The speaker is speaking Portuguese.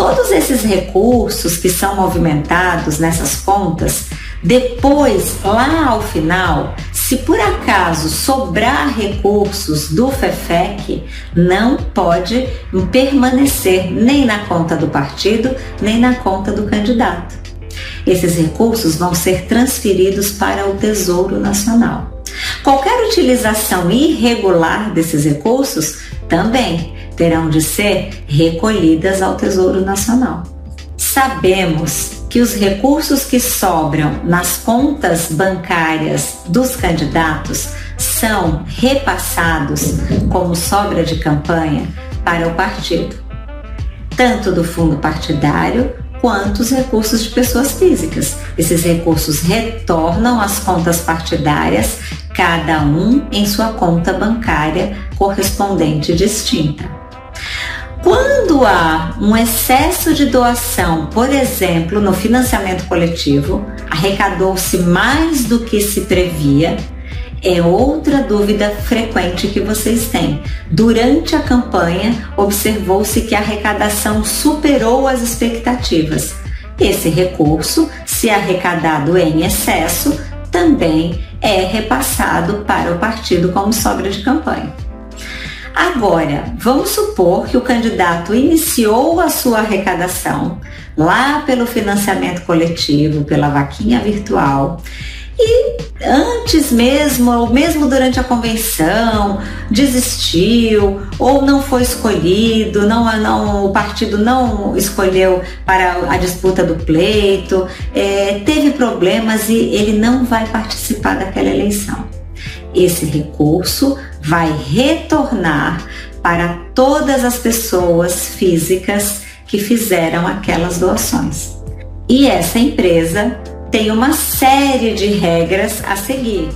todos esses recursos que são movimentados nessas contas, depois, lá ao final, se por acaso sobrar recursos do FEFEC, não pode permanecer nem na conta do partido, nem na conta do candidato. Esses recursos vão ser transferidos para o Tesouro Nacional. Qualquer utilização irregular desses recursos também terão de ser recolhidas ao Tesouro Nacional. Sabemos que os recursos que sobram nas contas bancárias dos candidatos são repassados como sobra de campanha para o partido, tanto do fundo partidário quanto os recursos de pessoas físicas. Esses recursos retornam às contas partidárias, cada um em sua conta bancária correspondente distinta. Quando há um excesso de doação, por exemplo, no financiamento coletivo, arrecadou-se mais do que se previa, é outra dúvida frequente que vocês têm. Durante a campanha, observou-se que a arrecadação superou as expectativas. Esse recurso, se arrecadado em excesso, também é repassado para o partido como sobra de campanha. Agora, vamos supor que o candidato iniciou a sua arrecadação lá pelo financiamento coletivo, pela vaquinha virtual. E antes mesmo, ou mesmo durante a convenção, desistiu ou não foi escolhido, não, não, o partido não escolheu para a disputa do pleito, é, teve problemas e ele não vai participar daquela eleição. Esse recurso vai retornar para todas as pessoas físicas que fizeram aquelas doações. E essa empresa tem uma série de regras a seguir.